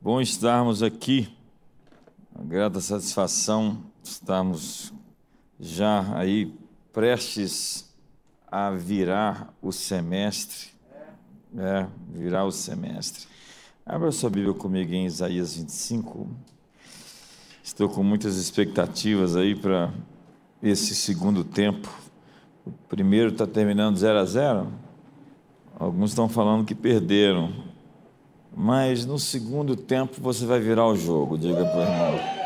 Bom estarmos aqui, uma grata satisfação estarmos já aí prestes a virar o semestre. É, virar o semestre. Abra sua Bíblia comigo em Isaías 25. Estou com muitas expectativas aí para esse segundo tempo. O primeiro está terminando 0 a 0. Alguns estão falando que perderam. Mas no segundo tempo você vai virar o jogo, diga para o irmão.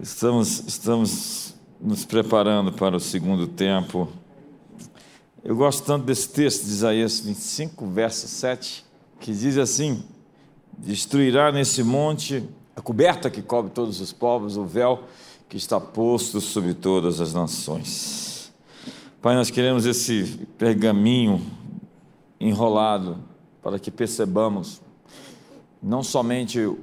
Estamos, estamos nos preparando para o segundo tempo. Eu gosto tanto desse texto de Isaías 25, verso 7, que diz assim: Destruirá nesse monte a coberta que cobre todos os povos, o véu que está posto sobre todas as nações. Pai, nós queremos esse pergaminho enrolado para que percebamos não somente o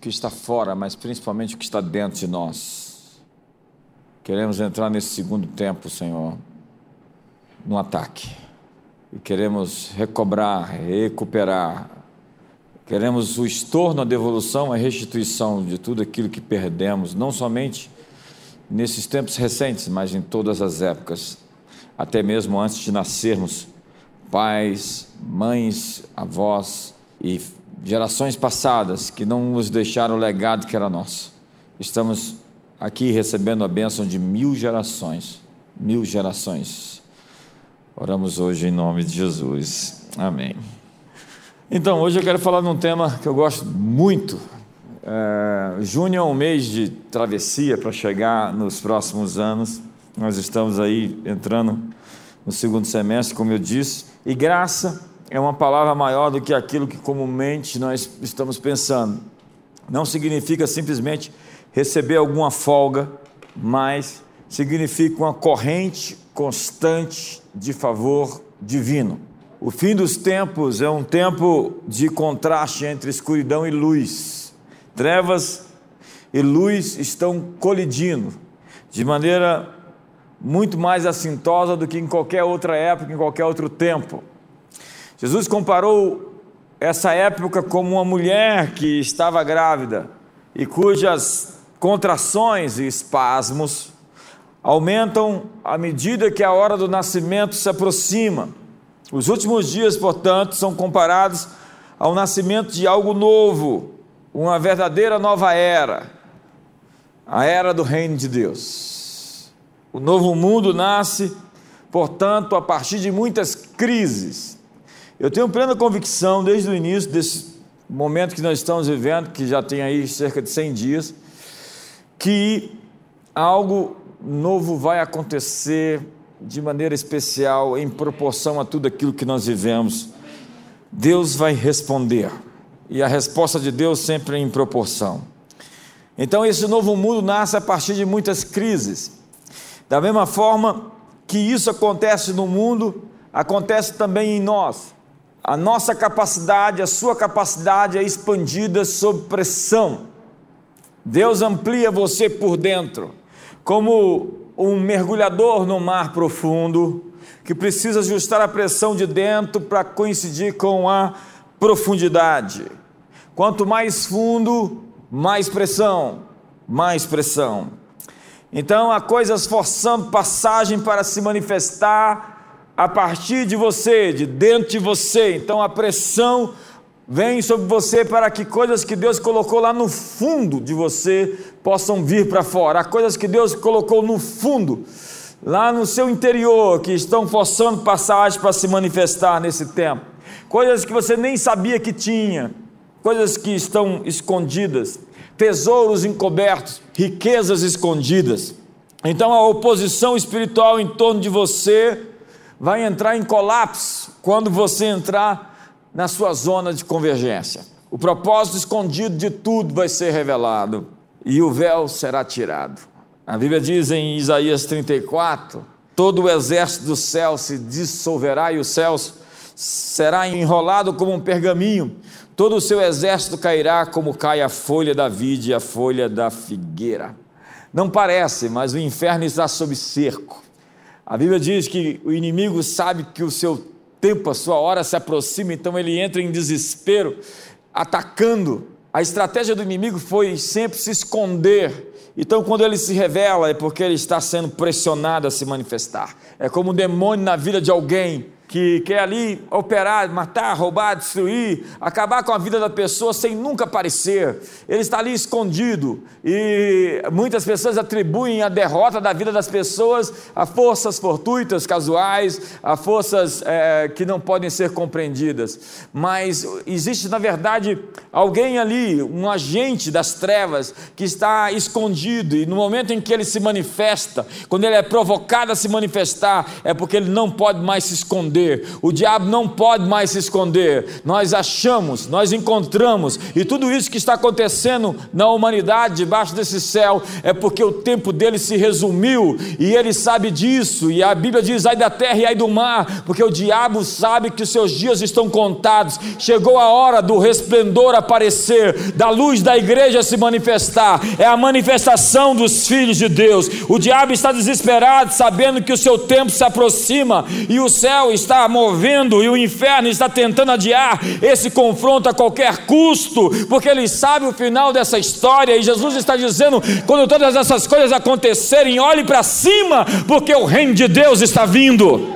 que está fora, mas principalmente o que está dentro de nós. Queremos entrar nesse segundo tempo, Senhor, no ataque. E queremos recobrar, recuperar. Queremos o estorno, a devolução, a restituição de tudo aquilo que perdemos, não somente nesses tempos recentes, mas em todas as épocas, até mesmo antes de nascermos pais, mães, avós e gerações passadas que não nos deixaram o legado que era nosso. Estamos aqui recebendo a bênção de mil gerações, mil gerações. Oramos hoje em nome de Jesus. Amém. Então, hoje eu quero falar de um tema que eu gosto muito. É, junho é um mês de travessia para chegar nos próximos anos. Nós estamos aí entrando no segundo semestre, como eu disse, e graça é uma palavra maior do que aquilo que comumente nós estamos pensando. Não significa simplesmente receber alguma folga, mas significa uma corrente constante de favor divino. O fim dos tempos é um tempo de contraste entre escuridão e luz. Trevas e luz estão colidindo de maneira muito mais assintosa do que em qualquer outra época, em qualquer outro tempo. Jesus comparou essa época como uma mulher que estava grávida e cujas contrações e espasmos aumentam à medida que a hora do nascimento se aproxima. Os últimos dias, portanto, são comparados ao nascimento de algo novo, uma verdadeira nova era, a era do reino de Deus. O novo mundo nasce, portanto, a partir de muitas crises. Eu tenho plena convicção, desde o início desse momento que nós estamos vivendo, que já tem aí cerca de 100 dias, que algo novo vai acontecer de maneira especial, em proporção a tudo aquilo que nós vivemos. Deus vai responder, e a resposta de Deus sempre é em proporção. Então, esse novo mundo nasce a partir de muitas crises. Da mesma forma que isso acontece no mundo, acontece também em nós. A nossa capacidade, a sua capacidade é expandida sob pressão. Deus amplia você por dentro, como um mergulhador no mar profundo, que precisa ajustar a pressão de dentro para coincidir com a profundidade. Quanto mais fundo, mais pressão, mais pressão. Então há coisas forçando passagem para se manifestar a partir de você, de dentro de você. Então a pressão vem sobre você para que coisas que Deus colocou lá no fundo de você possam vir para fora. Há coisas que Deus colocou no fundo, lá no seu interior, que estão forçando passagem para se manifestar nesse tempo. Coisas que você nem sabia que tinha, coisas que estão escondidas tesouros encobertos, riquezas escondidas. Então a oposição espiritual em torno de você vai entrar em colapso quando você entrar na sua zona de convergência. O propósito escondido de tudo vai ser revelado e o véu será tirado. A Bíblia diz em Isaías 34: todo o exército do céu se dissolverá e os céus será enrolado como um pergaminho, todo o seu exército cairá como cai a folha da vide e a folha da figueira. Não parece, mas o inferno está sob cerco. A Bíblia diz que o inimigo sabe que o seu tempo, a sua hora se aproxima, então ele entra em desespero, atacando. A estratégia do inimigo foi sempre se esconder. Então, quando ele se revela, é porque ele está sendo pressionado a se manifestar. É como um demônio na vida de alguém que quer ali operar, matar, roubar, destruir, acabar com a vida da pessoa sem nunca aparecer. Ele está ali escondido e muitas pessoas atribuem a derrota da vida das pessoas a forças fortuitas, casuais, a forças é, que não podem ser compreendidas. Mas existe, na verdade, alguém ali, um agente das trevas que está escondido e no momento em que ele se manifesta, quando ele é provocado a se manifestar, é porque ele não pode mais se esconder o diabo não pode mais se esconder. Nós achamos, nós encontramos, e tudo isso que está acontecendo na humanidade debaixo desse céu é porque o tempo dele se resumiu e ele sabe disso. E a Bíblia diz: ai da terra e ai do mar, porque o diabo sabe que os seus dias estão contados. Chegou a hora do resplendor aparecer, da luz da igreja se manifestar. É a manifestação dos filhos de Deus. O diabo está desesperado, sabendo que o seu tempo se aproxima e o céu está está movendo e o inferno está tentando adiar esse confronto a qualquer custo, porque ele sabe o final dessa história e Jesus está dizendo: quando todas essas coisas acontecerem, olhe para cima, porque o reino de Deus está vindo.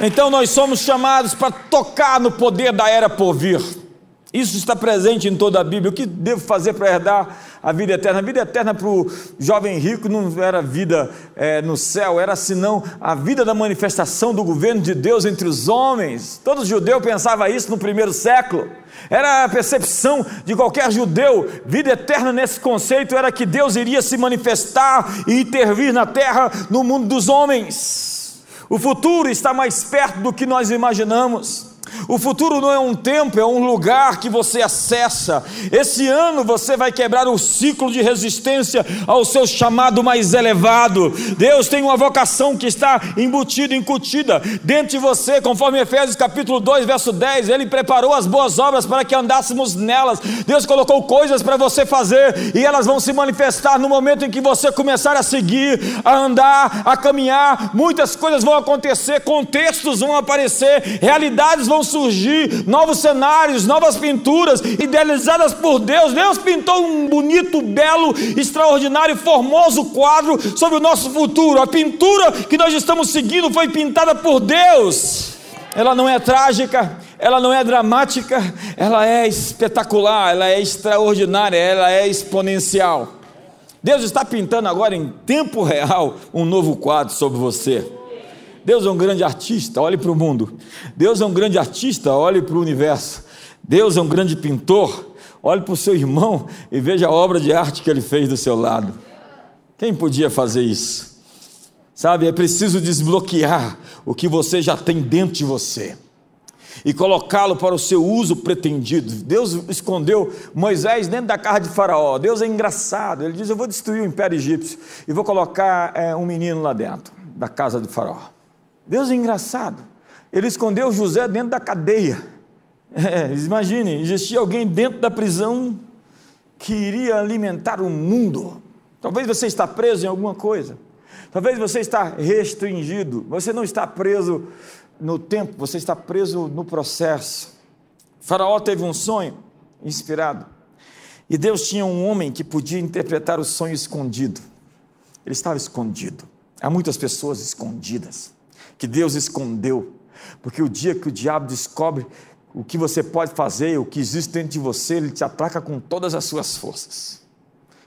Então nós somos chamados para tocar no poder da era por vir. Isso está presente em toda a Bíblia. O que devo fazer para herdar a vida eterna? A vida eterna para o jovem rico não era vida é, no céu, era senão a vida da manifestação do governo de Deus entre os homens. Todo judeu pensava isso no primeiro século. Era a percepção de qualquer judeu. Vida eterna nesse conceito era que Deus iria se manifestar e intervir na terra, no mundo dos homens. O futuro está mais perto do que nós imaginamos. O futuro não é um tempo, é um lugar que você acessa. Esse ano você vai quebrar o ciclo de resistência ao seu chamado mais elevado. Deus tem uma vocação que está embutida, incutida dentro de você, conforme Efésios capítulo 2, verso 10. Ele preparou as boas obras para que andássemos nelas. Deus colocou coisas para você fazer e elas vão se manifestar no momento em que você começar a seguir, a andar, a caminhar. Muitas coisas vão acontecer, contextos vão aparecer, realidades vão surgir novos cenários, novas pinturas, idealizadas por Deus. Deus pintou um bonito, belo, extraordinário, formoso quadro sobre o nosso futuro. A pintura que nós estamos seguindo foi pintada por Deus. Ela não é trágica, ela não é dramática, ela é espetacular, ela é extraordinária, ela é exponencial. Deus está pintando agora em tempo real um novo quadro sobre você. Deus é um grande artista, olhe para o mundo. Deus é um grande artista, olhe para o universo. Deus é um grande pintor, olhe para o seu irmão e veja a obra de arte que ele fez do seu lado. Quem podia fazer isso? Sabe, é preciso desbloquear o que você já tem dentro de você e colocá-lo para o seu uso pretendido. Deus escondeu Moisés dentro da casa de Faraó. Deus é engraçado. Ele diz: Eu vou destruir o império egípcio e vou colocar é, um menino lá dentro da casa de Faraó. Deus é engraçado. Ele escondeu José dentro da cadeia. É, imagine, existia alguém dentro da prisão que iria alimentar o mundo. Talvez você está preso em alguma coisa. Talvez você está restringido. Você não está preso no tempo, você está preso no processo. Faraó teve um sonho inspirado. E Deus tinha um homem que podia interpretar o sonho escondido. Ele estava escondido. Há muitas pessoas escondidas que Deus escondeu, porque o dia que o diabo descobre o que você pode fazer, o que existe dentro de você, ele te ataca com todas as suas forças.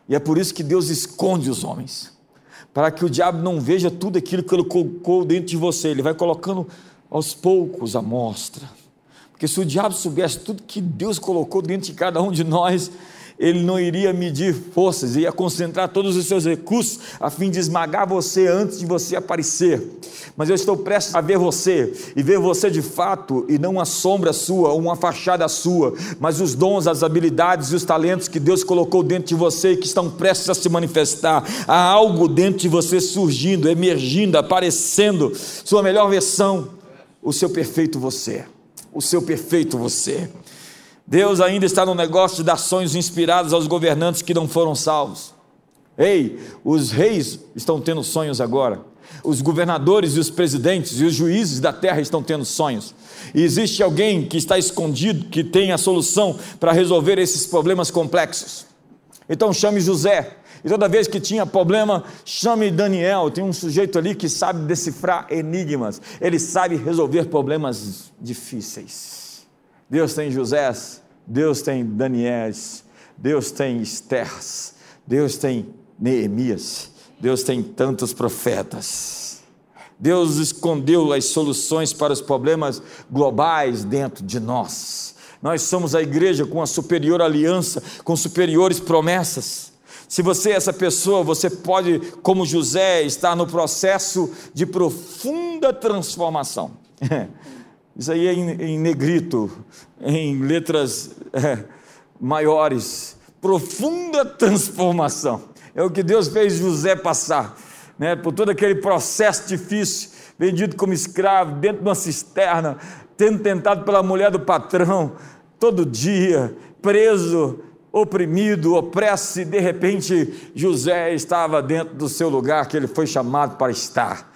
E é por isso que Deus esconde os homens, para que o diabo não veja tudo aquilo que ele colocou dentro de você, ele vai colocando aos poucos a mostra. Porque se o diabo soubesse tudo que Deus colocou dentro de cada um de nós, ele não iria medir forças, ia concentrar todos os seus recursos a fim de esmagar você antes de você aparecer. Mas eu estou prestes a ver você e ver você de fato, e não uma sombra sua, uma fachada sua, mas os dons, as habilidades e os talentos que Deus colocou dentro de você e que estão prestes a se manifestar. Há algo dentro de você surgindo, emergindo, aparecendo, sua melhor versão, o seu perfeito você. O seu perfeito você. Deus ainda está no negócio de dar sonhos inspirados aos governantes que não foram salvos. Ei, os reis estão tendo sonhos agora. Os governadores e os presidentes e os juízes da terra estão tendo sonhos. E existe alguém que está escondido, que tem a solução para resolver esses problemas complexos. Então chame José. E toda vez que tinha problema, chame Daniel. Tem um sujeito ali que sabe decifrar enigmas. Ele sabe resolver problemas difíceis. Deus tem José, Deus tem Daniels, Deus tem Esters, Deus tem Neemias, Deus tem tantos profetas. Deus escondeu as soluções para os problemas globais dentro de nós. Nós somos a igreja com a superior aliança, com superiores promessas. Se você é essa pessoa, você pode, como José, estar no processo de profunda transformação. Isso aí é em, negrito, em letras é, maiores. Profunda transformação. É o que Deus fez José passar, né, por todo aquele processo difícil, vendido como escravo, dentro de uma cisterna, tendo tentado pela mulher do patrão, todo dia, preso, oprimido, opresso, e de repente José estava dentro do seu lugar que ele foi chamado para estar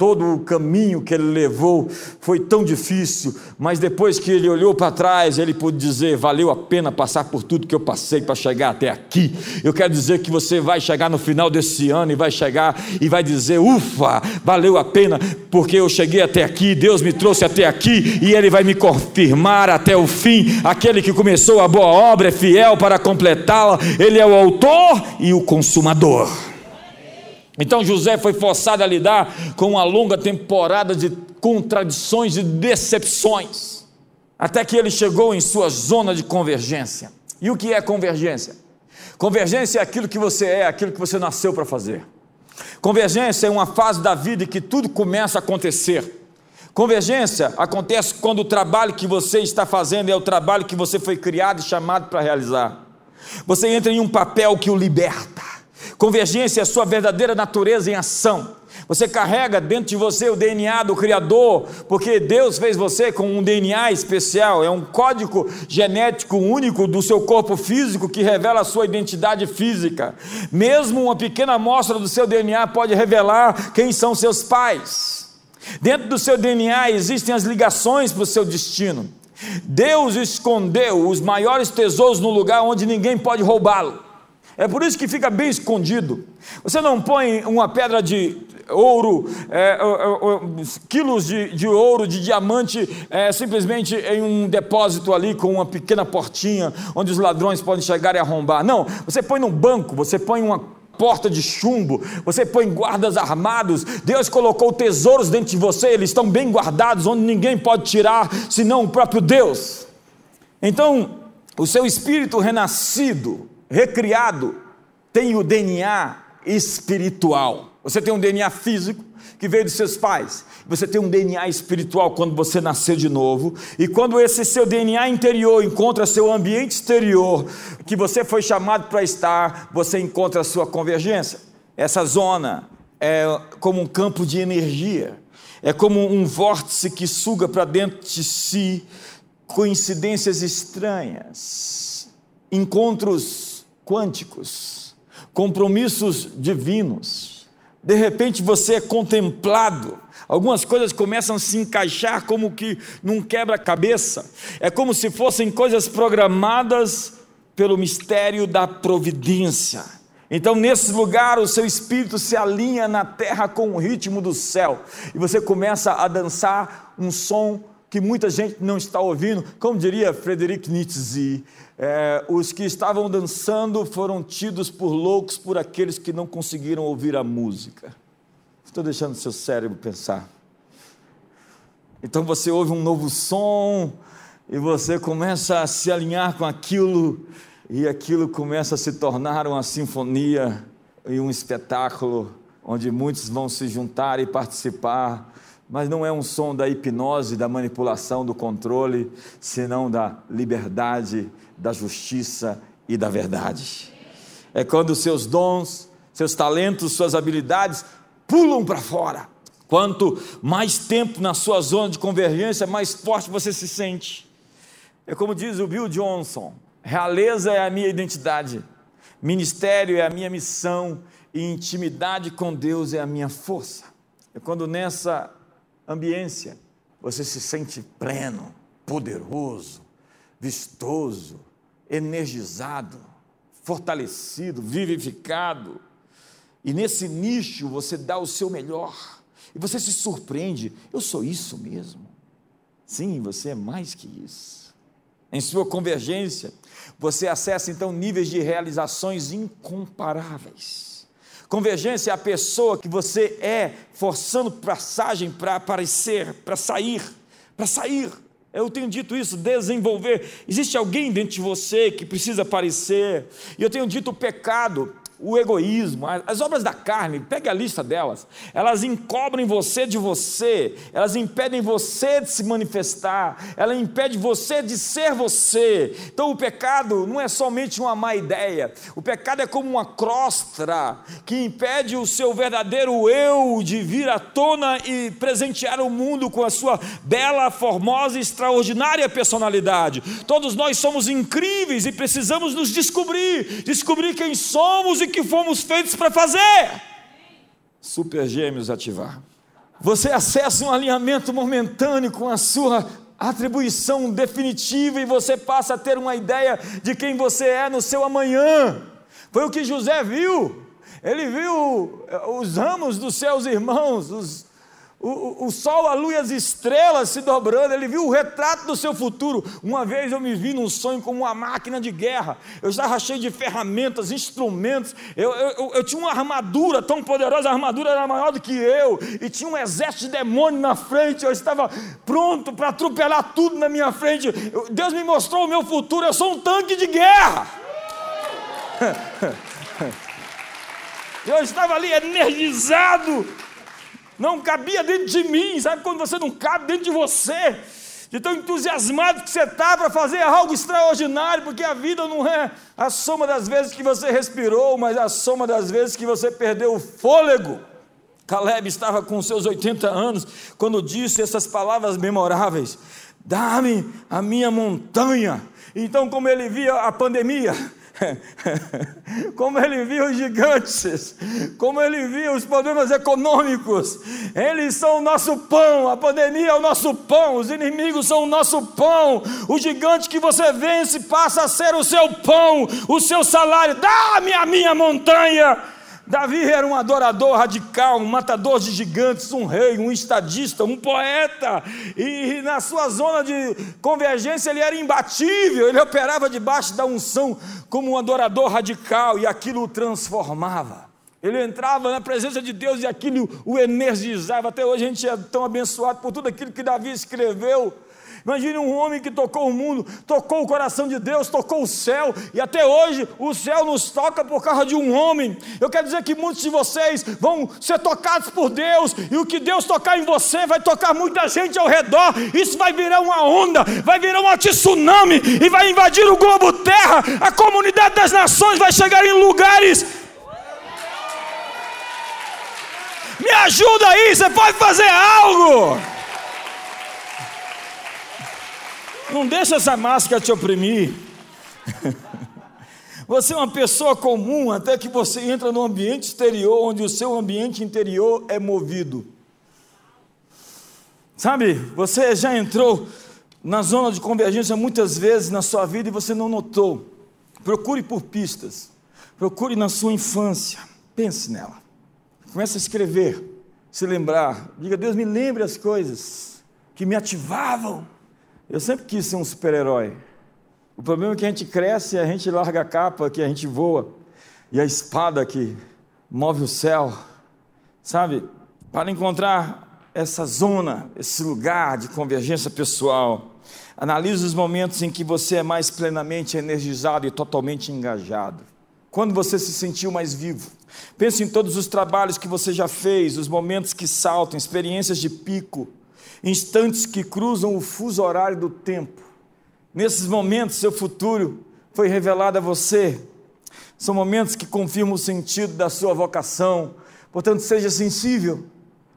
todo o caminho que ele levou foi tão difícil, mas depois que ele olhou para trás, ele pôde dizer: valeu a pena passar por tudo que eu passei para chegar até aqui. Eu quero dizer que você vai chegar no final desse ano e vai chegar e vai dizer: ufa, valeu a pena, porque eu cheguei até aqui, Deus me trouxe até aqui e ele vai me confirmar até o fim. Aquele que começou a boa obra é fiel para completá-la, ele é o autor e o consumador. Então José foi forçado a lidar com uma longa temporada de contradições e decepções, até que ele chegou em sua zona de convergência. E o que é convergência? Convergência é aquilo que você é, aquilo que você nasceu para fazer. Convergência é uma fase da vida em que tudo começa a acontecer. Convergência acontece quando o trabalho que você está fazendo é o trabalho que você foi criado e chamado para realizar. Você entra em um papel que o liberta. Convergência é a sua verdadeira natureza em ação. Você carrega dentro de você o DNA do Criador, porque Deus fez você com um DNA especial, é um código genético único do seu corpo físico que revela a sua identidade física. Mesmo uma pequena amostra do seu DNA pode revelar quem são seus pais. Dentro do seu DNA existem as ligações para o seu destino. Deus escondeu os maiores tesouros no lugar onde ninguém pode roubá-lo. É por isso que fica bem escondido. Você não põe uma pedra de ouro, é, quilos de, de, ouro, de diamante, é, simplesmente em um depósito ali com uma pequena portinha onde os ladrões podem chegar e arrombar. Não, você põe num banco, você põe uma porta de chumbo, você põe guardas armados. Deus colocou tesouros dentro de você, eles estão bem guardados, onde ninguém pode tirar, senão o próprio Deus. Então, o seu espírito renascido, recriado tem o DNA espiritual. Você tem um DNA físico que veio dos seus pais. Você tem um DNA espiritual quando você nasceu de novo. E quando esse seu DNA interior encontra seu ambiente exterior, que você foi chamado para estar, você encontra a sua convergência. Essa zona é como um campo de energia. É como um vórtice que suga para dentro de si coincidências estranhas, encontros quânticos, compromissos divinos. De repente você é contemplado, algumas coisas começam a se encaixar como que num quebra-cabeça. É como se fossem coisas programadas pelo mistério da providência. Então, nesse lugar, o seu espírito se alinha na terra com o ritmo do céu, e você começa a dançar um som que muita gente não está ouvindo, como diria Frederic Nietzsche, é, os que estavam dançando foram tidos por loucos por aqueles que não conseguiram ouvir a música. Estou deixando seu cérebro pensar. Então você ouve um novo som e você começa a se alinhar com aquilo, e aquilo começa a se tornar uma sinfonia e um espetáculo onde muitos vão se juntar e participar mas não é um som da hipnose, da manipulação, do controle, senão da liberdade, da justiça e da verdade. É quando seus dons, seus talentos, suas habilidades pulam para fora. Quanto mais tempo na sua zona de convergência, mais forte você se sente. É como diz o Bill Johnson: realeza é a minha identidade, ministério é a minha missão e intimidade com Deus é a minha força. é quando nessa ambiência você se sente pleno, poderoso, vistoso, energizado, fortalecido, vivificado. E nesse nicho você dá o seu melhor. E você se surpreende: eu sou isso mesmo. Sim, você é mais que isso. Em sua convergência, você acessa então níveis de realizações incomparáveis. Convergência é a pessoa que você é, forçando passagem para aparecer, para sair, para sair. Eu tenho dito isso, desenvolver. Existe alguém dentro de você que precisa aparecer. E eu tenho dito o pecado o egoísmo, as obras da carne, pegue a lista delas, elas encobrem você de você, elas impedem você de se manifestar, ela impede você de ser você. Então o pecado não é somente uma má ideia, o pecado é como uma crosta que impede o seu verdadeiro eu de vir à tona e presentear o mundo com a sua bela, formosa e extraordinária personalidade. Todos nós somos incríveis e precisamos nos descobrir, descobrir quem somos e que fomos feitos para fazer. Super Gêmeos ativar. Você acessa um alinhamento momentâneo com a sua atribuição definitiva e você passa a ter uma ideia de quem você é no seu amanhã. Foi o que José viu. Ele viu os ramos dos seus irmãos, os o, o, sol, a lua e as estrelas se dobrando, ele viu o retrato do seu futuro. Uma vez eu me vi num sonho como uma máquina de guerra, eu estava cheio de ferramentas, instrumentos, eu, eu, eu tinha uma armadura tão poderosa, a armadura era maior do que eu, e tinha um exército de demônios na frente, eu estava pronto para atropelar tudo na minha frente. Deus me mostrou o meu futuro, eu sou um tanque de guerra. Eu estava ali energizado não cabia dentro de mim, sabe quando você não cabe dentro de você? De tão entusiasmado que você está para fazer algo extraordinário, porque a vida não é a soma das vezes que você respirou, mas a soma das vezes que você perdeu o fôlego. Caleb estava com seus 80 anos quando disse essas palavras memoráveis: Dá-me a minha montanha. Então, como ele via a pandemia, como ele via os gigantes, como ele via os problemas econômicos, eles são o nosso pão, a pandemia é o nosso pão, os inimigos são o nosso pão, o gigante que você vence passa a ser o seu pão, o seu salário, dá-me a minha montanha Davi era um adorador radical, um matador de gigantes, um rei, um estadista, um poeta, e na sua zona de convergência ele era imbatível, ele operava debaixo da unção como um adorador radical, e aquilo o transformava. Ele entrava na presença de Deus e aquilo o energizava. Até hoje a gente é tão abençoado por tudo aquilo que Davi escreveu. Imagine um homem que tocou o mundo, tocou o coração de Deus, tocou o céu, e até hoje o céu nos toca por causa de um homem. Eu quero dizer que muitos de vocês vão ser tocados por Deus, e o que Deus tocar em você vai tocar muita gente ao redor. Isso vai virar uma onda, vai virar um tsunami e vai invadir o globo terra. A comunidade das nações vai chegar em lugares. Me ajuda aí, você pode fazer algo. Não deixa essa máscara te oprimir. Você é uma pessoa comum até que você entra no ambiente exterior, onde o seu ambiente interior é movido. Sabe, você já entrou na zona de convergência muitas vezes na sua vida e você não notou. Procure por pistas. Procure na sua infância. Pense nela. Comece a escrever, se lembrar. Diga, Deus, me lembre as coisas que me ativavam eu sempre quis ser um super-herói. O problema é que a gente cresce, a gente larga a capa, que a gente voa, e a espada que move o céu, sabe? Para encontrar essa zona, esse lugar de convergência pessoal, analise os momentos em que você é mais plenamente energizado e totalmente engajado. Quando você se sentiu mais vivo. Pense em todos os trabalhos que você já fez, os momentos que saltam, experiências de pico instantes que cruzam o fuso horário do tempo. Nesses momentos, seu futuro foi revelado a você. São momentos que confirmam o sentido da sua vocação. Portanto, seja sensível.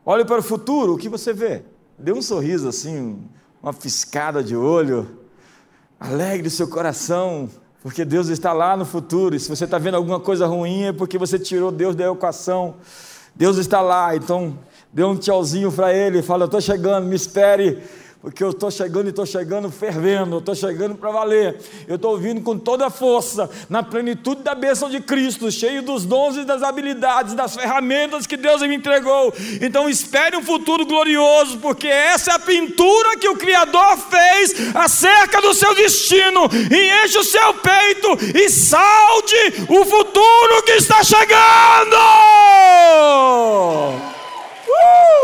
Olhe para o futuro, o que você vê? Dê um sorriso assim, uma fiscada de olho. Alegre seu coração, porque Deus está lá no futuro. E se você está vendo alguma coisa ruim, é porque você tirou Deus da equação. Deus está lá, então Dê um tchauzinho para ele, fala: Eu estou chegando, me espere porque eu estou chegando e estou chegando fervendo, eu estou chegando para valer, eu estou vindo com toda a força, na plenitude da bênção de Cristo, cheio dos dons e das habilidades, das ferramentas que Deus me entregou. Então espere um futuro glorioso, porque essa é a pintura que o Criador fez acerca do seu destino, e enche o seu peito e salde o futuro que está chegando.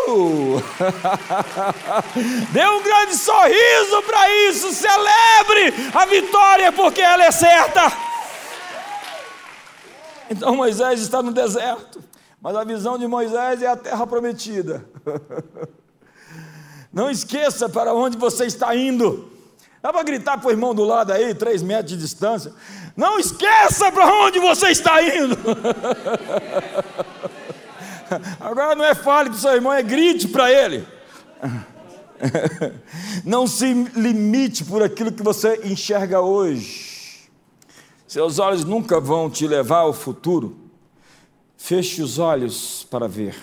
Uh! Dê um grande sorriso para isso, celebre a vitória, porque ela é certa. Então Moisés está no deserto, mas a visão de Moisés é a terra prometida. Não esqueça para onde você está indo. Dá para gritar para o irmão do lado aí, três metros de distância. Não esqueça para onde você está indo. Agora não é fale para o seu irmão, é grite para ele. Não se limite por aquilo que você enxerga hoje. Seus olhos nunca vão te levar ao futuro. Feche os olhos para ver.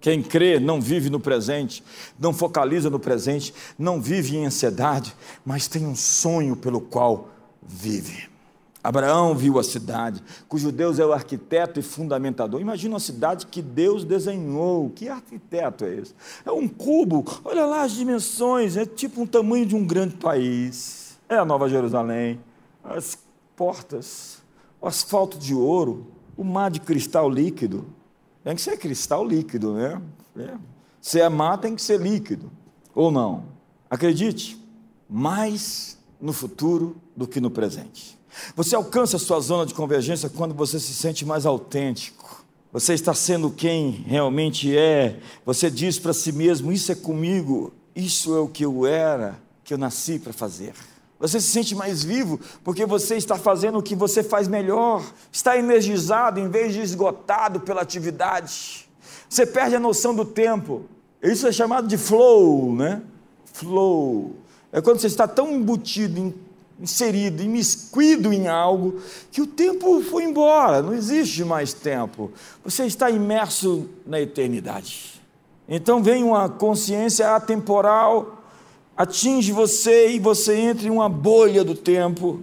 Quem crê não vive no presente, não focaliza no presente, não vive em ansiedade, mas tem um sonho pelo qual vive. Abraão viu a cidade, cujo Deus é o arquiteto e fundamentador. Imagina uma cidade que Deus desenhou. Que arquiteto é esse? É um cubo, olha lá as dimensões, é tipo um tamanho de um grande país. É a Nova Jerusalém, as portas, o asfalto de ouro, o mar de cristal líquido. Tem que ser cristal líquido, né? É. Se é mar, tem que ser líquido. Ou não? Acredite, mais no futuro do que no presente. Você alcança a sua zona de convergência quando você se sente mais autêntico. Você está sendo quem realmente é. Você diz para si mesmo: Isso é comigo, isso é o que eu era, que eu nasci para fazer. Você se sente mais vivo porque você está fazendo o que você faz melhor, está energizado em vez de esgotado pela atividade. Você perde a noção do tempo. Isso é chamado de flow, né? Flow. É quando você está tão embutido em inserido, imiscuído em algo, que o tempo foi embora, não existe mais tempo. Você está imerso na eternidade. Então vem uma consciência atemporal, atinge você e você entra em uma bolha do tempo.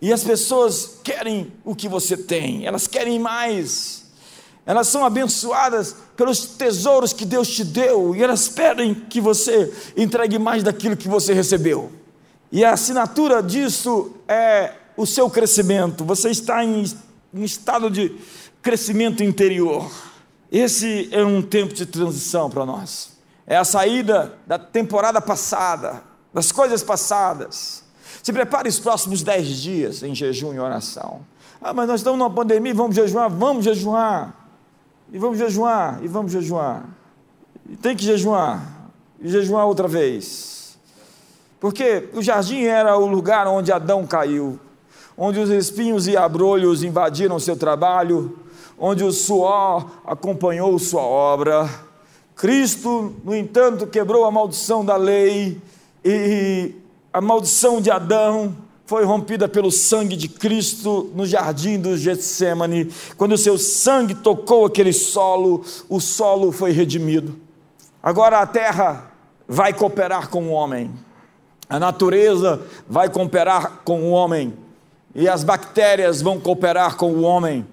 E as pessoas querem o que você tem, elas querem mais. Elas são abençoadas pelos tesouros que Deus te deu e elas pedem que você entregue mais daquilo que você recebeu. E a assinatura disso é o seu crescimento. Você está em, em estado de crescimento interior. Esse é um tempo de transição para nós. É a saída da temporada passada, das coisas passadas. Se prepare os próximos dez dias em jejum e oração. Ah, mas nós estamos numa pandemia, vamos jejuar, vamos jejuar. E vamos jejuar, e vamos jejuar. E tem que jejuar, e jejuar outra vez. Porque o jardim era o lugar onde Adão caiu, onde os espinhos e abrolhos invadiram seu trabalho, onde o suor acompanhou sua obra. Cristo, no entanto, quebrou a maldição da lei e a maldição de Adão foi rompida pelo sangue de Cristo no jardim do Getsemane. Quando o seu sangue tocou aquele solo, o solo foi redimido. Agora a terra vai cooperar com o homem. A natureza vai cooperar com o homem, e as bactérias vão cooperar com o homem,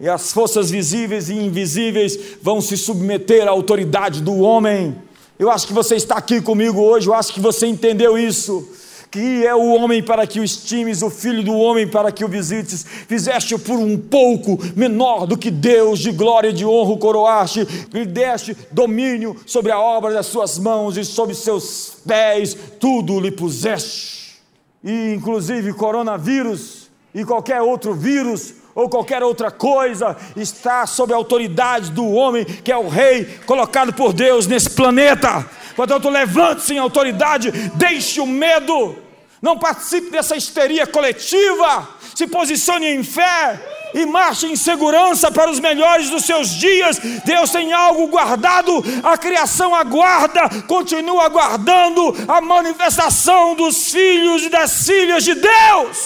e as forças visíveis e invisíveis vão se submeter à autoridade do homem. Eu acho que você está aqui comigo hoje, eu acho que você entendeu isso que é o homem para que o estimes, o filho do homem para que o visites, fizeste por um pouco menor do que Deus, de glória e de honra o coroaste, lhe deste domínio sobre a obra das suas mãos e sobre seus pés, tudo lhe puseste. E inclusive coronavírus e qualquer outro vírus ou qualquer outra coisa está sob a autoridade do homem que é o rei colocado por Deus nesse planeta. Portanto, levante-se em autoridade, deixe o medo, não participe dessa histeria coletiva, se posicione em fé e marche em segurança para os melhores dos seus dias. Deus tem algo guardado, a criação aguarda, continua aguardando a manifestação dos filhos e das filhas de Deus.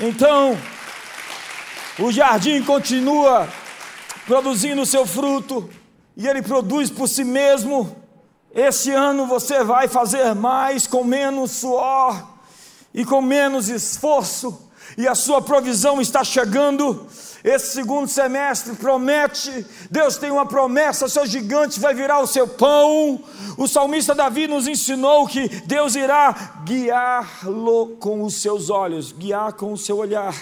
Então, o jardim continua produzindo o seu fruto, e ele produz por si mesmo. Este ano você vai fazer mais com menos suor e com menos esforço, e a sua provisão está chegando. Esse segundo semestre promete, Deus tem uma promessa: seu gigante vai virar o seu pão. O salmista Davi nos ensinou que Deus irá guiá-lo com os seus olhos, guiar com o seu olhar.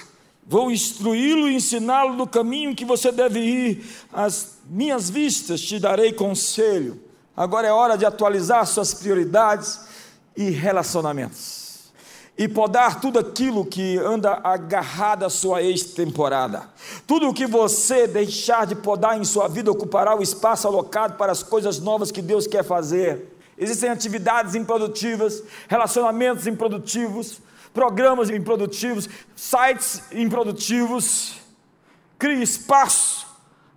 Vou instruí-lo e ensiná-lo no caminho que você deve ir. As minhas vistas te darei conselho. Agora é hora de atualizar suas prioridades e relacionamentos e podar tudo aquilo que anda agarrado à sua ex-temporada. Tudo o que você deixar de podar em sua vida ocupará o espaço alocado para as coisas novas que Deus quer fazer. Existem atividades improdutivas, relacionamentos improdutivos, programas improdutivos, sites improdutivos. Crie espaço,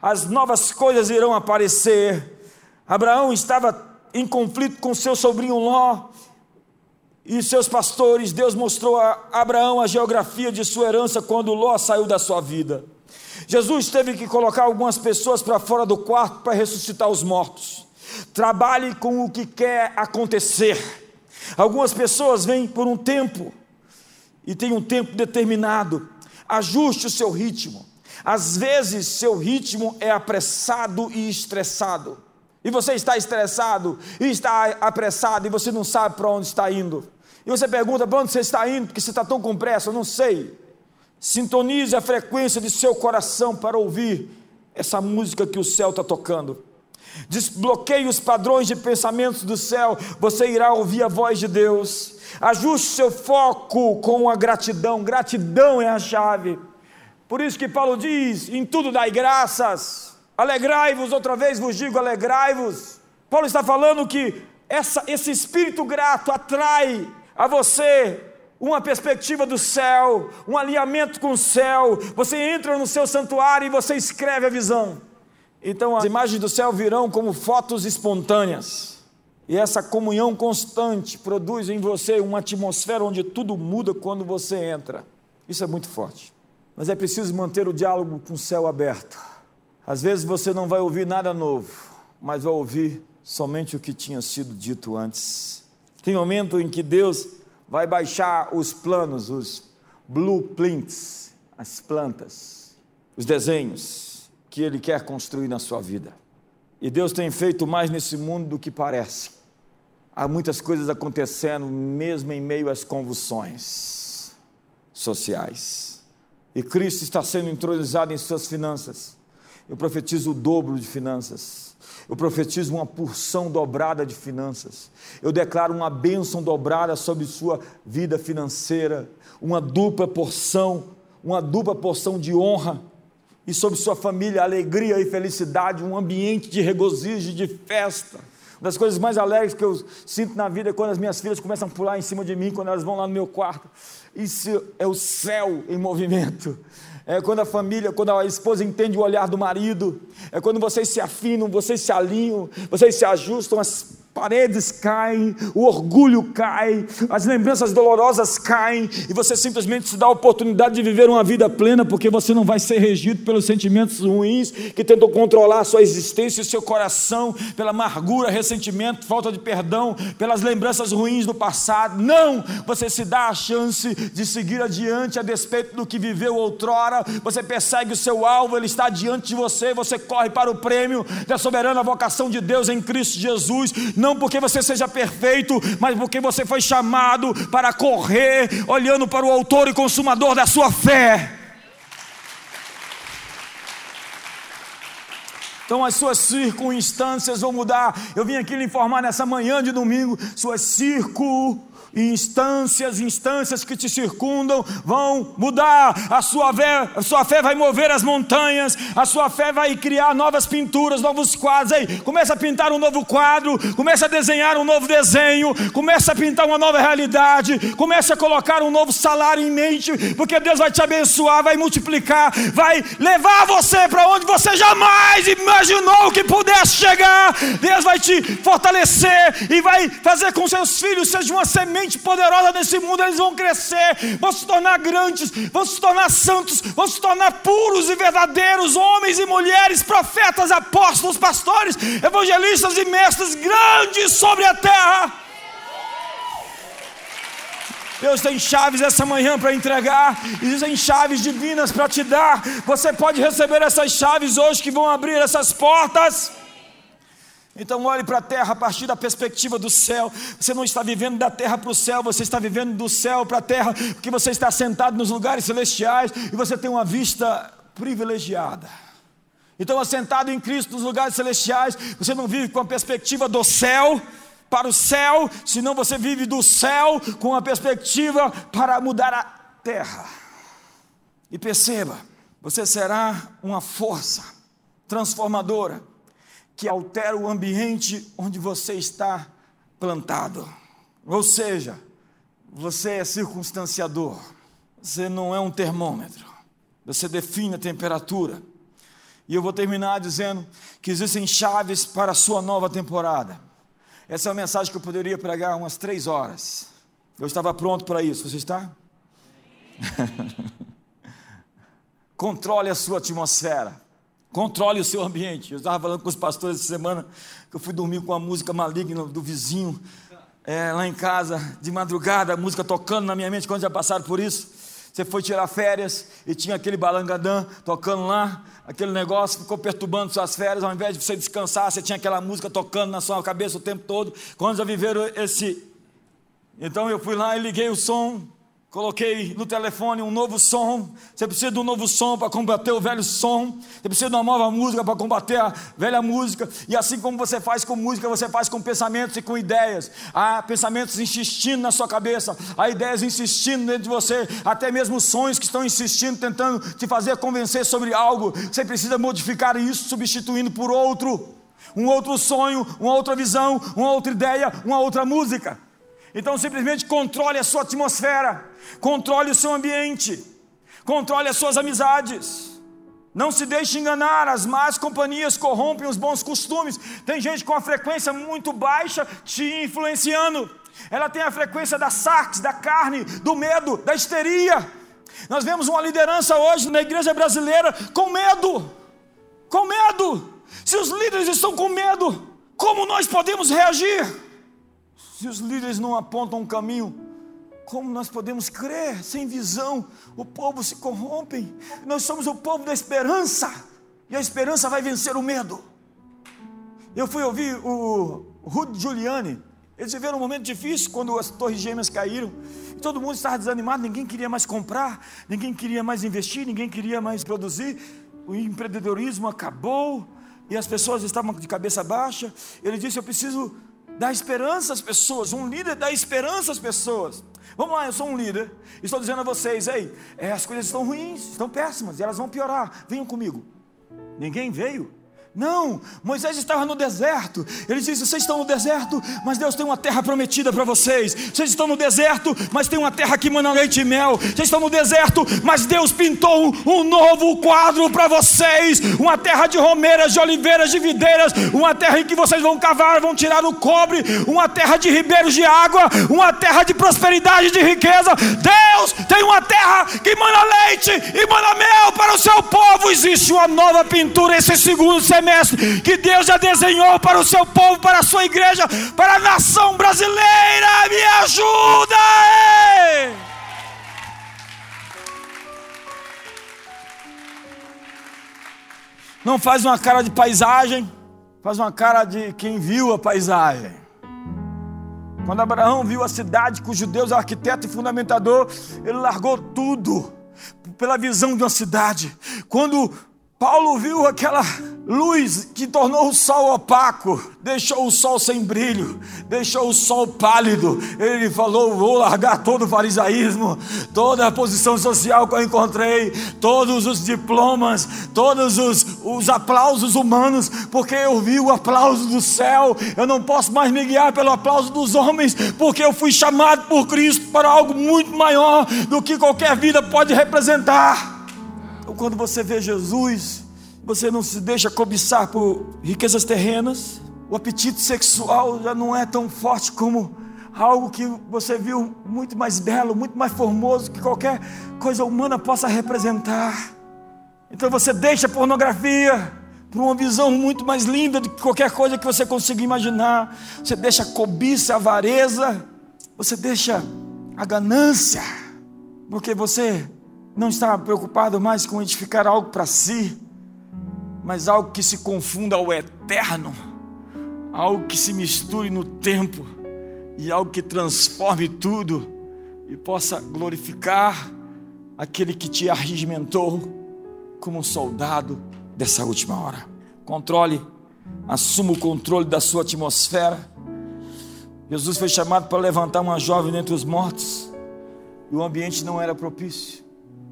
as novas coisas irão aparecer. Abraão estava em conflito com seu sobrinho Ló, e seus pastores, Deus mostrou a Abraão a geografia de sua herança quando Ló saiu da sua vida. Jesus teve que colocar algumas pessoas para fora do quarto para ressuscitar os mortos. Trabalhe com o que quer acontecer. Algumas pessoas vêm por um tempo e tem um tempo determinado. Ajuste o seu ritmo. Às vezes, seu ritmo é apressado e estressado. E você está estressado e está apressado e você não sabe para onde está indo. E você pergunta para onde você está indo, porque você está tão com pressa, eu não sei. Sintonize a frequência de seu coração para ouvir essa música que o céu está tocando. Desbloqueie os padrões de pensamentos do céu, você irá ouvir a voz de Deus. Ajuste seu foco com a gratidão, gratidão é a chave. Por isso que Paulo diz: em tudo dai graças, alegrai-vos, outra vez vos digo, alegrai-vos. Paulo está falando que essa, esse espírito grato atrai a você uma perspectiva do céu, um alinhamento com o céu. Você entra no seu santuário e você escreve a visão. Então as imagens do céu virão como fotos espontâneas. E essa comunhão constante produz em você uma atmosfera onde tudo muda quando você entra. Isso é muito forte. Mas é preciso manter o diálogo com o céu aberto. Às vezes você não vai ouvir nada novo, mas vai ouvir somente o que tinha sido dito antes. Tem momento em que Deus vai baixar os planos, os blueprints, as plantas, os desenhos que Ele quer construir na sua vida. E Deus tem feito mais nesse mundo do que parece. Há muitas coisas acontecendo, mesmo em meio às convulsões sociais. E Cristo está sendo introduzado em suas finanças. Eu profetizo o dobro de finanças eu profetizo uma porção dobrada de finanças. Eu declaro uma bênção dobrada sobre sua vida financeira, uma dupla porção, uma dupla porção de honra e sobre sua família alegria e felicidade, um ambiente de regozijo, de festa. Uma das coisas mais alegres que eu sinto na vida é quando as minhas filhas começam a pular em cima de mim, quando elas vão lá no meu quarto. Isso é o céu em movimento é quando a família, quando a esposa entende o olhar do marido, é quando vocês se afinam, vocês se alinham, vocês se ajustam, as paredes caem, o orgulho cai, as lembranças dolorosas caem, e você simplesmente se dá a oportunidade de viver uma vida plena, porque você não vai ser regido pelos sentimentos ruins que tentam controlar a sua existência e o seu coração, pela amargura, ressentimento, falta de perdão, pelas lembranças ruins do passado. Não! Você se dá a chance de seguir adiante a despeito do que viveu outrora, você persegue o seu alvo, ele está diante de você, você corre para o prêmio da soberana vocação de Deus em Cristo Jesus não porque você seja perfeito, mas porque você foi chamado para correr, olhando para o Autor e Consumador da sua fé. Então as suas circunstâncias vão mudar. Eu vim aqui lhe informar nessa manhã de domingo, suas circunstâncias instâncias, instâncias que te circundam vão mudar, a sua, fé, a sua fé vai mover as montanhas, a sua fé vai criar novas pinturas, novos quadros. Aí, começa a pintar um novo quadro, começa a desenhar um novo desenho, começa a pintar uma nova realidade, começa a colocar um novo salário em mente, porque Deus vai te abençoar, vai multiplicar, vai levar você para onde você jamais imaginou que pudesse chegar. Deus vai te fortalecer e vai fazer com seus filhos sejam uma semente poderosa nesse mundo. Eles vão crescer, vão se tornar grandes, vão se tornar santos, vão se tornar puros e verdadeiros homens e mulheres, profetas, apóstolos, pastores, evangelistas e mestres grandes sobre a terra. Deus tem chaves essa manhã para entregar, existem chaves divinas para te dar. Você pode receber essas chaves hoje que vão abrir essas portas. Então olhe para a terra a partir da perspectiva do céu. Você não está vivendo da terra para o céu, você está vivendo do céu para a terra, porque você está sentado nos lugares celestiais e você tem uma vista privilegiada. Então, assentado em Cristo nos lugares celestiais, você não vive com a perspectiva do céu, para o céu, senão você vive do céu com a perspectiva para mudar a terra. E perceba, você será uma força transformadora que altera o ambiente onde você está plantado. Ou seja, você é circunstanciador, você não é um termômetro, você define a temperatura. E eu vou terminar dizendo que existem chaves para a sua nova temporada. Essa é uma mensagem que eu poderia pregar umas três horas. Eu estava pronto para isso. Você está? Controle a sua atmosfera. Controle o seu ambiente. Eu estava falando com os pastores essa semana que eu fui dormir com a música maligna do vizinho é, lá em casa, de madrugada, a música tocando na minha mente. Quando já passaram por isso? Você foi tirar férias e tinha aquele balangadã tocando lá, aquele negócio ficou perturbando suas férias, ao invés de você descansar, você tinha aquela música tocando na sua cabeça o tempo todo. Quando já viveram esse. Então eu fui lá e liguei o som, Coloquei no telefone um novo som. Você precisa de um novo som para combater o velho som. Você precisa de uma nova música para combater a velha música. E assim como você faz com música, você faz com pensamentos e com ideias. Há pensamentos insistindo na sua cabeça, há ideias insistindo dentro de você, até mesmo sonhos que estão insistindo, tentando te fazer convencer sobre algo. Você precisa modificar isso, substituindo por outro. Um outro sonho, uma outra visão, uma outra ideia, uma outra música. Então simplesmente controle a sua atmosfera, controle o seu ambiente, controle as suas amizades. Não se deixe enganar, as más companhias corrompem os bons costumes. Tem gente com a frequência muito baixa te influenciando. Ela tem a frequência da sax, da carne, do medo, da histeria. Nós vemos uma liderança hoje na igreja brasileira com medo. Com medo. Se os líderes estão com medo, como nós podemos reagir? Se os líderes não apontam um caminho, como nós podemos crer sem visão? O povo se corrompe. Nós somos o povo da esperança. E a esperança vai vencer o medo. Eu fui ouvir o Rudy Giuliani. Eles viveram um momento difícil quando as torres gêmeas caíram. E todo mundo estava desanimado, ninguém queria mais comprar, ninguém queria mais investir, ninguém queria mais produzir. O empreendedorismo acabou e as pessoas estavam de cabeça baixa. Ele disse: Eu preciso dá esperança às pessoas. Um líder dá esperança às pessoas. Vamos lá, eu sou um líder. Estou dizendo a vocês, ei, é, as coisas estão ruins, estão péssimas, e elas vão piorar. Venham comigo. Ninguém veio. Não, Moisés estava no deserto. Ele disse: Vocês estão no deserto, mas Deus tem uma terra prometida para vocês. Vocês estão no deserto, mas tem uma terra que manda leite e mel. Vocês estão no deserto, mas Deus pintou um novo quadro para vocês: uma terra de romeiras, de oliveiras, de videiras. Uma terra em que vocês vão cavar, vão tirar o cobre. Uma terra de ribeiros de água. Uma terra de prosperidade, de riqueza. Deus tem uma terra que manda leite e manda mel para o seu povo. Existe uma nova pintura esse segundo semestre semestre que Deus já desenhou para o seu povo, para a sua igreja, para a nação brasileira. Me ajuda! Ei! Não faz uma cara de paisagem, faz uma cara de quem viu a paisagem. Quando Abraão viu a cidade cujo Deus é arquiteto e fundamentador, ele largou tudo pela visão de uma cidade. Quando Paulo viu aquela luz que tornou o sol opaco, deixou o sol sem brilho, deixou o sol pálido. Ele falou: Vou largar todo o farisaísmo, toda a posição social que eu encontrei, todos os diplomas, todos os, os aplausos humanos, porque eu vi o aplauso do céu. Eu não posso mais me guiar pelo aplauso dos homens, porque eu fui chamado por Cristo para algo muito maior do que qualquer vida pode representar quando você vê Jesus, você não se deixa cobiçar por riquezas terrenas, o apetite sexual já não é tão forte como algo que você viu muito mais belo, muito mais formoso que qualquer coisa humana possa representar. Então você deixa a pornografia para uma visão muito mais linda do que qualquer coisa que você consiga imaginar. Você deixa a cobiça, a avareza, você deixa a ganância, porque você não está preocupado mais com edificar algo para si, mas algo que se confunda ao eterno, algo que se misture no tempo e algo que transforme tudo e possa glorificar aquele que te arregimentou como um soldado dessa última hora. Controle, assuma o controle da sua atmosfera. Jesus foi chamado para levantar uma jovem dentre os mortos e o ambiente não era propício.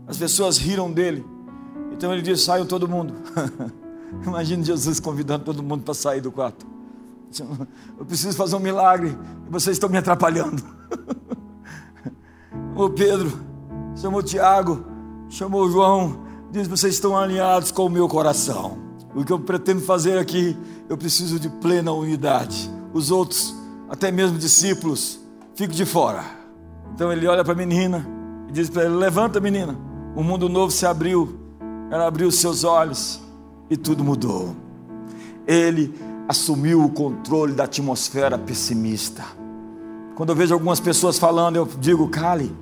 As pessoas riram dele. Então ele disse: saiam todo mundo. Imagine Jesus convidando todo mundo para sair do quarto. Eu preciso fazer um milagre e vocês estão me atrapalhando. Ô Pedro, chamou Tiago, chamou João, diz: vocês estão alinhados com o meu coração. O que eu pretendo fazer aqui, eu preciso de plena unidade. Os outros, até mesmo discípulos, ficam de fora. Então ele olha para a menina e diz para ele: Levanta, menina. O mundo novo se abriu. Ela abriu seus olhos e tudo mudou. Ele assumiu o controle da atmosfera pessimista. Quando eu vejo algumas pessoas falando, eu digo, cale,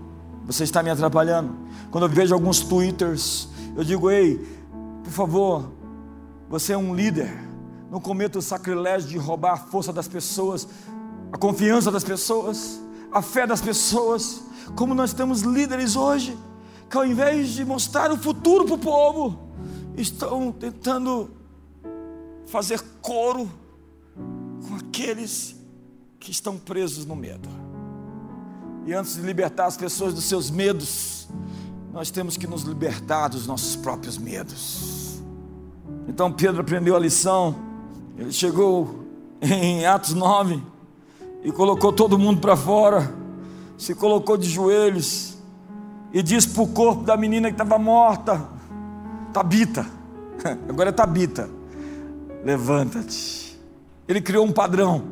você está me atrapalhando. Quando eu vejo alguns twitters, eu digo, ei, por favor, você é um líder. Não cometa o sacrilégio de roubar a força das pessoas, a confiança das pessoas, a fé das pessoas. Como nós temos líderes hoje, que ao invés de mostrar o futuro para o povo, estão tentando fazer coro com aqueles que estão presos no medo. E antes de libertar as pessoas dos seus medos, nós temos que nos libertar dos nossos próprios medos. Então Pedro aprendeu a lição, ele chegou em Atos 9 e colocou todo mundo para fora, se colocou de joelhos e disse para o corpo da menina que estava morta: Tabita, agora é Tabita levanta-te. Ele criou um padrão.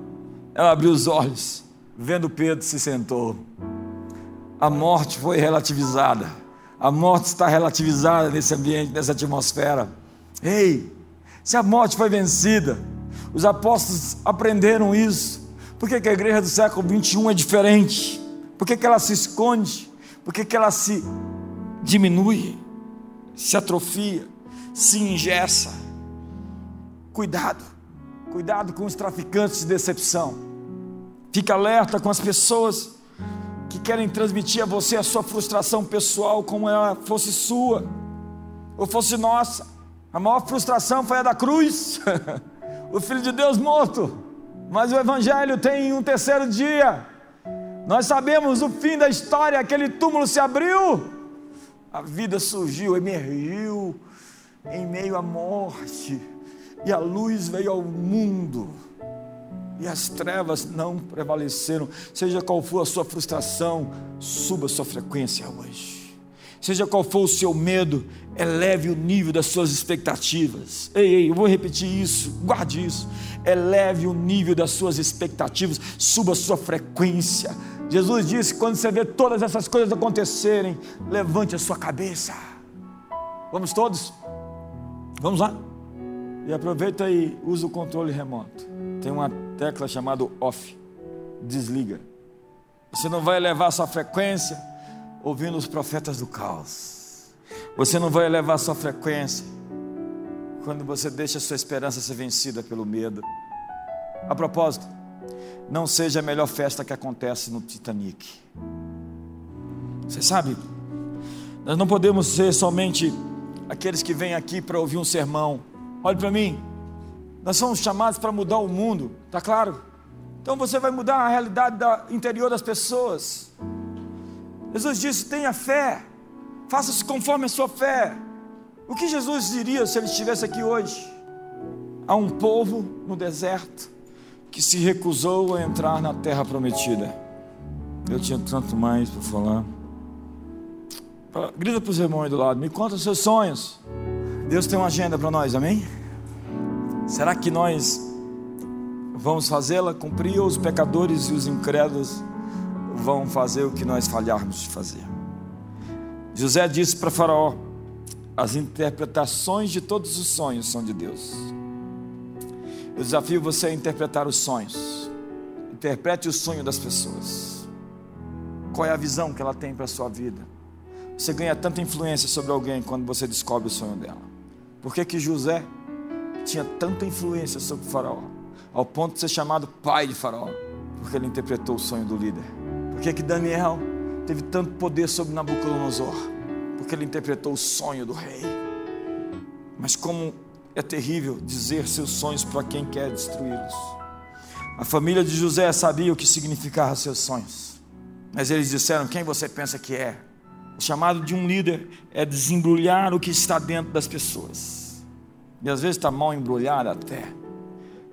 Ela abriu os olhos, vendo Pedro, se sentou. A morte foi relativizada. A morte está relativizada nesse ambiente, nessa atmosfera. Ei, se a morte foi vencida, os apóstolos aprenderam isso. Por que, que a igreja do século 21 é diferente? Por que, que ela se esconde? Por que, que ela se diminui, se atrofia, se ingessa? Cuidado, cuidado com os traficantes de decepção. Fique alerta com as pessoas que querem transmitir a você a sua frustração pessoal como ela fosse sua ou fosse nossa. A maior frustração foi a da cruz, o Filho de Deus morto. Mas o Evangelho tem um terceiro dia. Nós sabemos o fim da história, aquele túmulo se abriu, a vida surgiu, emergiu em meio à morte e a luz veio ao mundo, e as trevas não prevaleceram. Seja qual for a sua frustração, suba a sua frequência hoje. Seja qual for o seu medo, eleve o nível das suas expectativas. Ei, ei, eu vou repetir isso, guarde isso. Eleve o nível das suas expectativas, suba a sua frequência. Jesus disse: quando você vê todas essas coisas acontecerem, levante a sua cabeça. Vamos todos? Vamos lá? E aproveita e usa o controle remoto. Tem uma tecla chamada off. Desliga. Você não vai elevar sua frequência ouvindo os profetas do caos. Você não vai elevar sua frequência quando você deixa sua esperança ser vencida pelo medo. A propósito, não seja a melhor festa que acontece no Titanic. Você sabe, nós não podemos ser somente aqueles que vêm aqui para ouvir um sermão Olhe para mim. Nós somos chamados para mudar o mundo, tá claro? Então você vai mudar a realidade da, interior das pessoas. Jesus disse: tenha fé, faça-se conforme a sua fé. O que Jesus diria se ele estivesse aqui hoje? Há um povo no deserto que se recusou a entrar na terra prometida. Eu tinha tanto mais para falar. Grita para os irmãos do lado, me conta os seus sonhos. Deus tem uma agenda para nós, amém? Será que nós vamos fazê-la cumprir ou os pecadores e os incrédulos vão fazer o que nós falharmos de fazer? José disse para Faraó: as interpretações de todos os sonhos são de Deus. Eu desafio você a interpretar os sonhos. Interprete o sonho das pessoas. Qual é a visão que ela tem para a sua vida? Você ganha tanta influência sobre alguém quando você descobre o sonho dela. Por que, que José tinha tanta influência sobre o faraó? Ao ponto de ser chamado pai de faraó. Porque ele interpretou o sonho do líder. Por que, que Daniel teve tanto poder sobre Nabucodonosor? Porque ele interpretou o sonho do rei. Mas como é terrível dizer seus sonhos para quem quer destruí-los. A família de José sabia o que significavam seus sonhos. Mas eles disseram: Quem você pensa que é? O chamado de um líder é desembrulhar o que está dentro das pessoas. E às vezes está mal embrulhado até.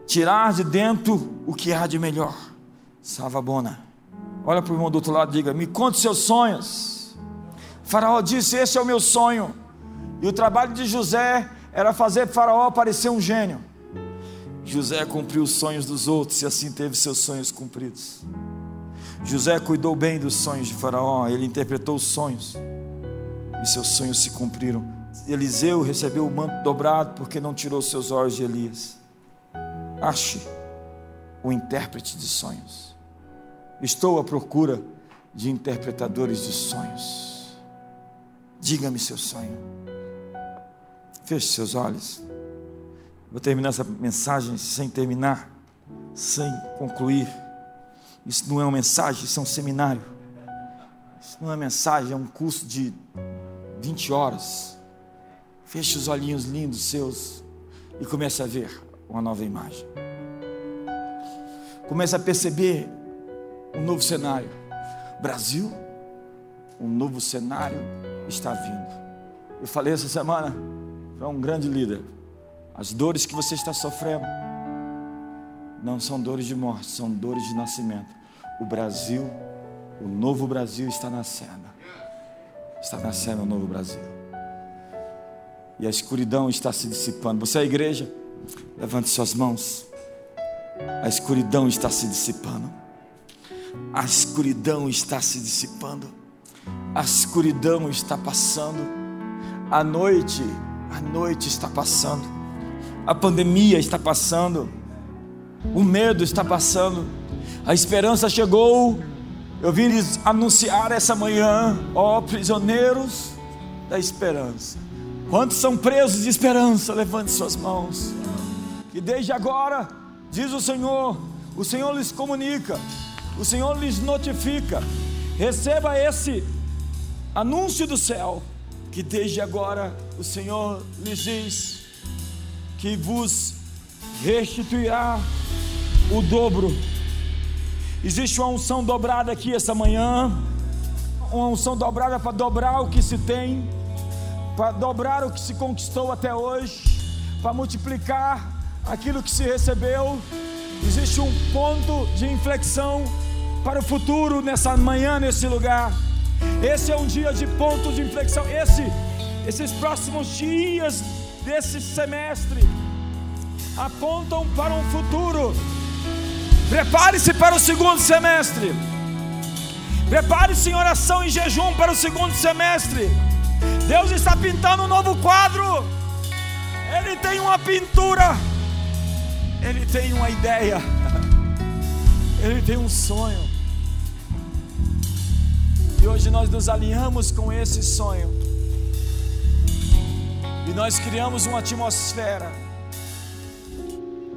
Tirar de dentro o que há de melhor. Savabona. Olha para o irmão do outro lado e diga: Me conte seus sonhos. O faraó disse: Esse é o meu sonho. E o trabalho de José era fazer Faraó parecer um gênio. José cumpriu os sonhos dos outros e assim teve seus sonhos cumpridos. José cuidou bem dos sonhos de Faraó, ele interpretou os sonhos e seus sonhos se cumpriram. Eliseu recebeu o manto dobrado porque não tirou seus olhos de Elias. Ache o intérprete de sonhos. Estou à procura de interpretadores de sonhos. Diga-me seu sonho. Feche seus olhos. Vou terminar essa mensagem sem terminar, sem concluir. Isso não é uma mensagem, isso é um seminário. Isso não é uma mensagem, é um curso de 20 horas. Feche os olhinhos lindos seus e comece a ver uma nova imagem. Comece a perceber um novo cenário. Brasil, um novo cenário está vindo. Eu falei essa semana para um grande líder. As dores que você está sofrendo não são dores de morte, são dores de nascimento. O Brasil, o novo Brasil está nascendo. Está nascendo o novo Brasil. E a escuridão está se dissipando. Você é a igreja? Levante suas mãos. A escuridão está se dissipando. A escuridão está se dissipando. A escuridão está passando. A noite a noite está passando, a pandemia está passando, o medo está passando, a esperança chegou. Eu vim lhes anunciar essa manhã, ó prisioneiros da esperança. Quantos são presos de esperança? Levante suas mãos. Que desde agora, diz o Senhor, o Senhor lhes comunica, o Senhor lhes notifica. Receba esse anúncio do céu que desde agora o Senhor lhes diz que vos restituirá o dobro. Existe uma unção dobrada aqui essa manhã, uma unção dobrada para dobrar o que se tem, para dobrar o que se conquistou até hoje, para multiplicar aquilo que se recebeu. Existe um ponto de inflexão para o futuro nessa manhã, nesse lugar. Esse é um dia de ponto de inflexão. Esse, esses próximos dias desse semestre apontam para um futuro. Prepare-se para o segundo semestre. Prepare-se em oração e jejum para o segundo semestre. Deus está pintando um novo quadro. Ele tem uma pintura. Ele tem uma ideia. Ele tem um sonho. Hoje nós nos alinhamos com esse sonho. E nós criamos uma atmosfera.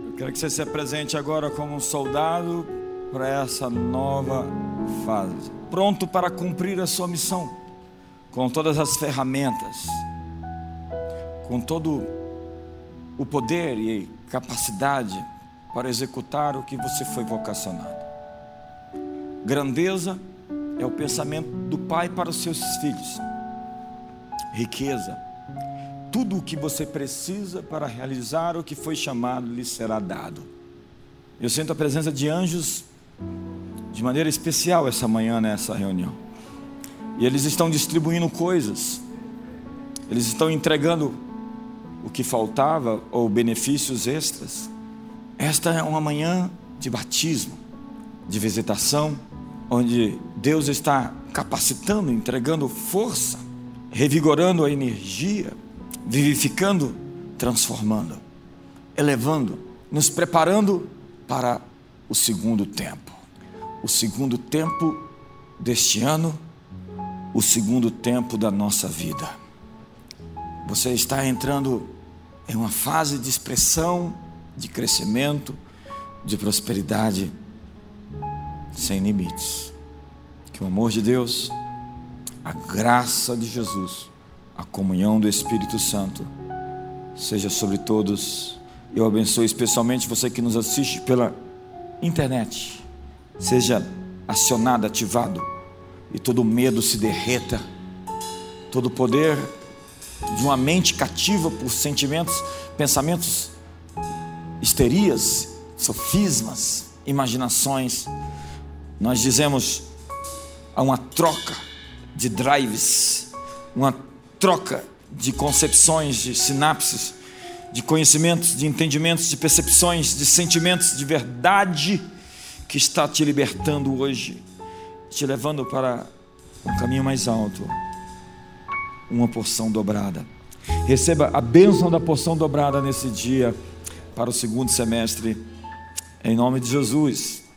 Eu quero que você se apresente agora como um soldado para essa nova fase, pronto para cumprir a sua missão, com todas as ferramentas, com todo o poder e capacidade para executar o que você foi vocacionado. Grandeza é o pensamento do pai para os seus filhos. Riqueza. Tudo o que você precisa para realizar o que foi chamado lhe será dado. Eu sinto a presença de anjos de maneira especial essa manhã nessa reunião. E eles estão distribuindo coisas. Eles estão entregando o que faltava ou benefícios extras. Esta é uma manhã de batismo, de visitação, onde Deus está capacitando, entregando força, revigorando a energia, vivificando, transformando, elevando, nos preparando para o segundo tempo. O segundo tempo deste ano, o segundo tempo da nossa vida. Você está entrando em uma fase de expressão, de crescimento, de prosperidade sem limites. Que o amor de Deus, a graça de Jesus, a comunhão do Espírito Santo seja sobre todos. Eu abençoe especialmente você que nos assiste pela internet. Seja acionado, ativado e todo medo se derreta. Todo poder de uma mente cativa por sentimentos, pensamentos, histerias, sofismas, imaginações. Nós dizemos a uma troca de drives, uma troca de concepções, de sinapses, de conhecimentos, de entendimentos, de percepções, de sentimentos, de verdade que está te libertando hoje, te levando para um caminho mais alto, uma porção dobrada. Receba a bênção da porção dobrada nesse dia para o segundo semestre, em nome de Jesus.